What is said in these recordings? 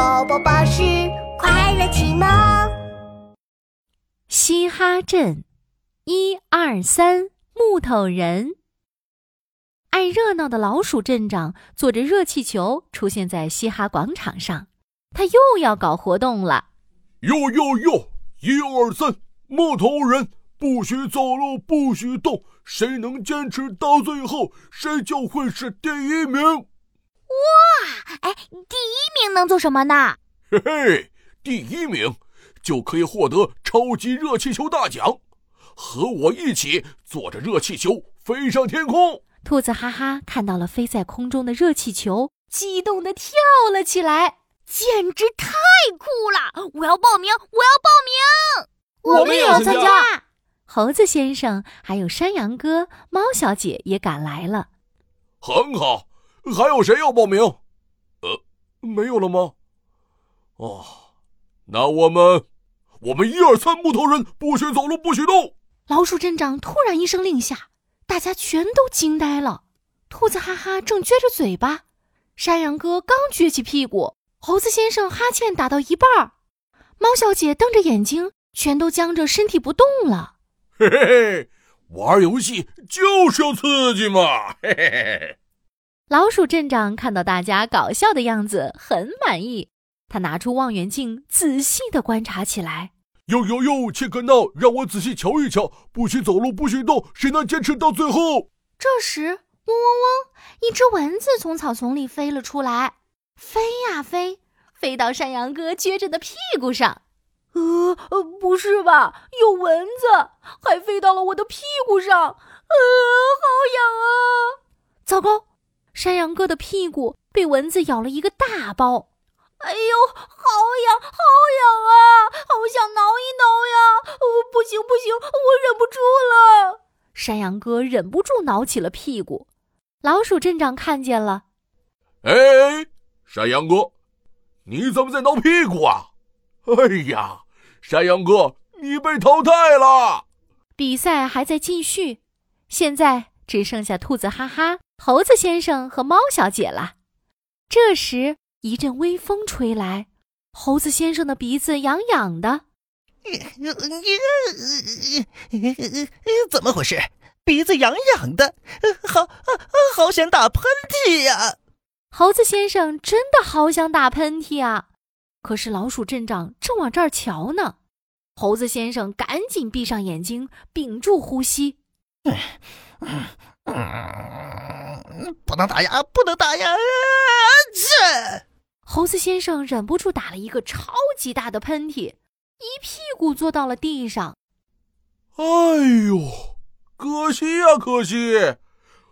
宝宝巴士快乐启蒙。嘻哈镇，一二三，木头人。爱热闹的老鼠镇长坐着热气球出现在嘻哈广场上，他又要搞活动了。哟哟哟！一二三，木头人不许走路，不许动，谁能坚持到最后，谁就会是第一名。哇！哎，第一名能做什么呢？嘿嘿，第一名就可以获得超级热气球大奖，和我一起坐着热气球飞上天空。兔子哈哈看到了飞在空中的热气球，激动的跳了起来，简直太酷了！我要报名，我要报名，我们也要参加。猴子先生还有山羊哥、猫小姐也赶来了。很好，还有谁要报名？呃，没有了吗？哦，那我们，我们一二三木头人不许走路，不许动。老鼠镇长突然一声令下。大家全都惊呆了，兔子哈哈正撅着嘴巴，山羊哥刚撅起屁股，猴子先生哈欠打到一半儿，猫小姐瞪着眼睛，全都僵着身体不动了。嘿嘿嘿，玩游戏就是要刺激嘛！嘿嘿嘿嘿。老鼠镇长看到大家搞笑的样子，很满意，他拿出望远镜，仔细的观察起来。哟哟哟！切克闹，让我仔细瞧一瞧。不许走路，不许动，谁能坚持到最后？这时，嗡嗡嗡，一只蚊子从草丛里飞了出来，飞呀飞，飞到山羊哥撅着的屁股上。呃呃，不是吧？有蚊子，还飞到了我的屁股上。呃，好痒啊！糟糕，山羊哥的屁股被蚊子咬了一个大包。哎呦，好痒，好痒啊！好想挠一挠呀！哦，不行不行，我忍不住了。山羊哥忍不住挠起了屁股。老鼠镇长看见了，哎，山羊哥，你怎么在挠屁股啊？哎呀，山羊哥，你被淘汰了。比赛还在继续，现在只剩下兔子哈哈、猴子先生和猫小姐了。这时。一阵微风吹来，猴子先生的鼻子痒痒的。怎么回事？鼻子痒痒的，好，好想打喷嚏呀！猴子先生真的好想打喷嚏啊！可是老鼠镇长正往这儿瞧呢。猴子先生赶紧闭上眼睛，屏住呼吸。不能打呀！不能打呀！这。猴子先生忍不住打了一个超级大的喷嚏，一屁股坐到了地上。哎呦，可惜呀，可惜！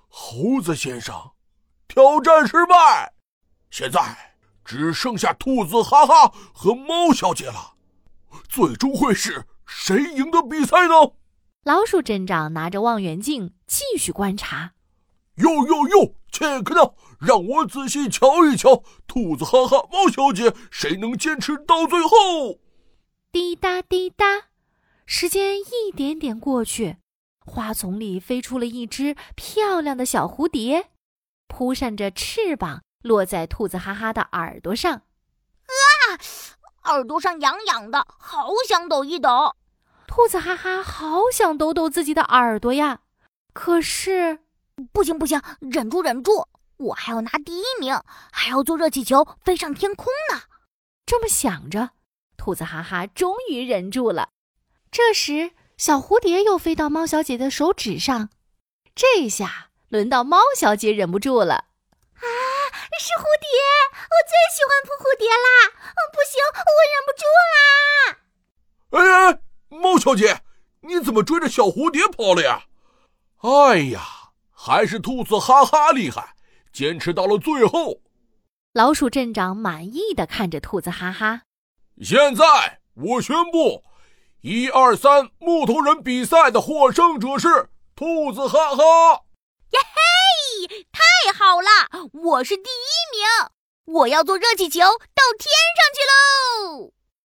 猴子先生，挑战失败。现在只剩下兔子哈哈和猫小姐了。最终会是谁赢得比赛呢？老鼠镇长拿着望远镜继续观察。哟哟哟！切克闹，让我仔细瞧一瞧，兔子哈哈，猫小姐，谁能坚持到最后？滴答滴答，时间一点点过去，花丛里飞出了一只漂亮的小蝴蝶，扑扇着翅膀，落在兔子哈哈的耳朵上。啊，耳朵上痒痒的，好想抖一抖。兔子哈哈好想抖抖自己的耳朵呀，可是。不行不行，忍住忍住，我还要拿第一名，还要坐热气球飞上天空呢。这么想着，兔子哈哈终于忍住了。这时，小蝴蝶又飞到猫小姐的手指上，这下轮到猫小姐忍不住了。啊，是蝴蝶！我最喜欢扑蝴蝶啦！不行，我忍不住啦！哎哎，猫小姐，你怎么追着小蝴蝶跑了呀？哎呀！还是兔子哈哈厉害，坚持到了最后。老鼠镇长满意的看着兔子哈哈。现在我宣布，一二三木头人比赛的获胜者是兔子哈哈。耶嘿，太好了！我是第一名，我要坐热气球到天上去喽！